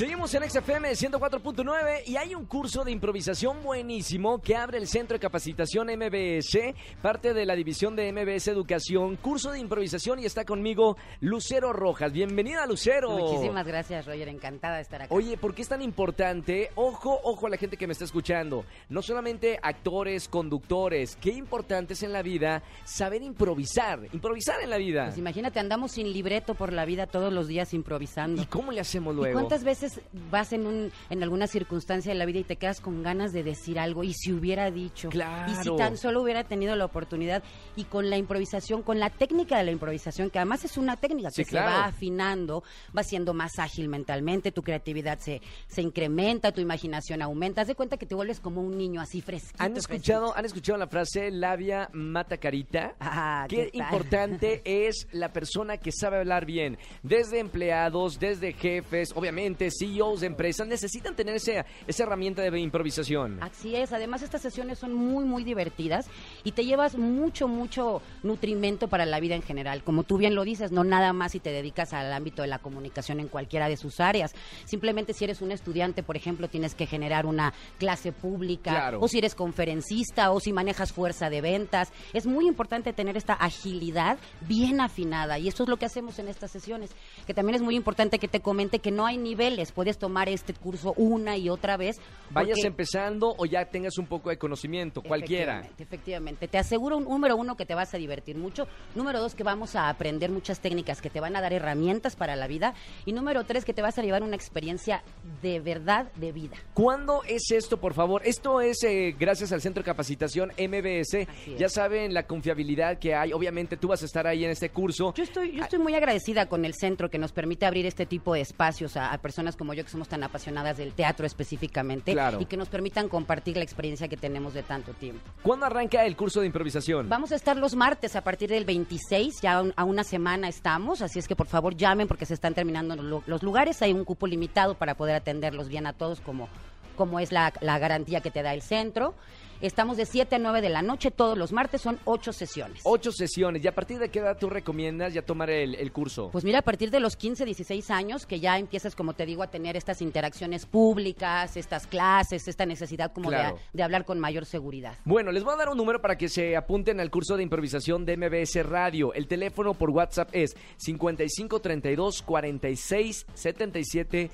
Seguimos en XFM 104.9 y hay un curso de improvisación buenísimo que abre el Centro de Capacitación MBS, parte de la división de MBS Educación, curso de improvisación y está conmigo Lucero Rojas. Bienvenida Lucero. Muchísimas gracias Roger, encantada de estar acá. Oye, ¿por qué es tan importante? Ojo, ojo a la gente que me está escuchando. No solamente actores, conductores, qué importante es en la vida saber improvisar, improvisar en la vida. Pues imagínate, andamos sin libreto por la vida todos los días improvisando. ¿Y cómo le hacemos ¿Y luego? cuántas veces vas en un en alguna circunstancia de la vida y te quedas con ganas de decir algo y si hubiera dicho Claro. y si tan solo hubiera tenido la oportunidad y con la improvisación, con la técnica de la improvisación que además es una técnica Sí, que claro. se va afinando, va siendo más ágil mentalmente, tu creatividad se se incrementa, tu imaginación aumenta, haz de cuenta que te vuelves como un niño así fresquito. ¿Han escuchado, ¿Han escuchado la frase labia mata carita? Ah, Qué ¿qué importante es la persona que sabe hablar bien. Desde empleados, desde jefes, obviamente CEOs de empresas necesitan tener ese, esa herramienta de improvisación. Así es, además estas sesiones son muy, muy divertidas y te llevas mucho, mucho nutrimento para la vida en general. Como tú bien lo dices, no nada más si te dedicas al ámbito de la comunicación en cualquiera de sus áreas. Simplemente si eres un estudiante, por ejemplo, tienes que generar una clase pública, Claro. o si eres conferencista, o si manejas fuerza de ventas. Es muy importante tener esta agilidad bien afinada y eso es lo que hacemos en estas sesiones. Que también es muy importante que te comente que no hay niveles, puedes tomar este curso una y otra vez. Vayas empezando o ya tengas un poco de conocimiento, cualquiera. Efectivamente, efectivamente. Te aseguro, número uno, que te vas a divertir mucho. Número dos, que vamos a aprender muchas técnicas que te van a dar herramientas para la vida. Y número tres, que te vas a llevar una experiencia de verdad de vida. ¿Cuándo es esto, por favor? Esto es eh, gracias al Centro de Capacitación MBS. Ya saben la confiabilidad que hay. Obviamente tú vas a estar ahí en este curso. Yo estoy, yo estoy muy agradecida con el centro que nos permite abrir este tipo de espacios a, a personas como yo que somos tan apasionadas del teatro específicamente Claro. y que nos permitan compartir la experiencia que tenemos de tanto tiempo. ¿Cuándo arranca el curso de improvisación? Vamos a estar los martes a partir del 26, ya un- a una semana estamos, así es que por favor llamen porque se están terminando lo- los lugares, hay un cupo limitado para poder atenderlos bien a todos como, como es la, la garantía que te da el centro. Estamos de 7 a 9 de la noche todos los martes, son 8 sesiones. Ocho sesiones. ¿Y a partir de qué edad tú recomiendas ya tomar el, el curso? Pues mira, a partir de los 15, 16 años, que ya empiezas, como te digo, a tener estas interacciones públicas, estas clases, esta necesidad como de- hablar con mayor seguridad. Bueno, les voy a dar un número para que se apunten al curso de improvisación de MBS Radio. El teléfono por WhatsApp es 5532 46 77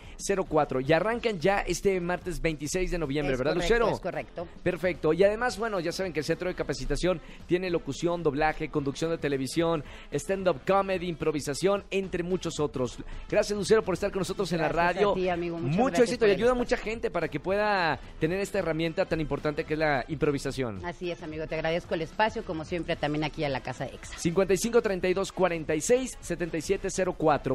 04. Y arrancan ya este martes 26 de noviembre, Es ¿verdad, correcto, Lucero? Es correcto. Perfecto. Y además, bueno, ya saben que el centro de capacitación tiene locución, doblaje, conducción de televisión, stand-up comedy, improvisación, entre muchos otros. Gracias, Lucero, por estar con nosotros en la radio. a ti, amigo. Mucho éxito y ayuda a mucha gente para que pueda tener esta herramienta tan importante que es la improvisación. Así es, amigo. Te agradezco el espacio, como siempre, también aquí a la Casa Exa. 55 32 46 77 04.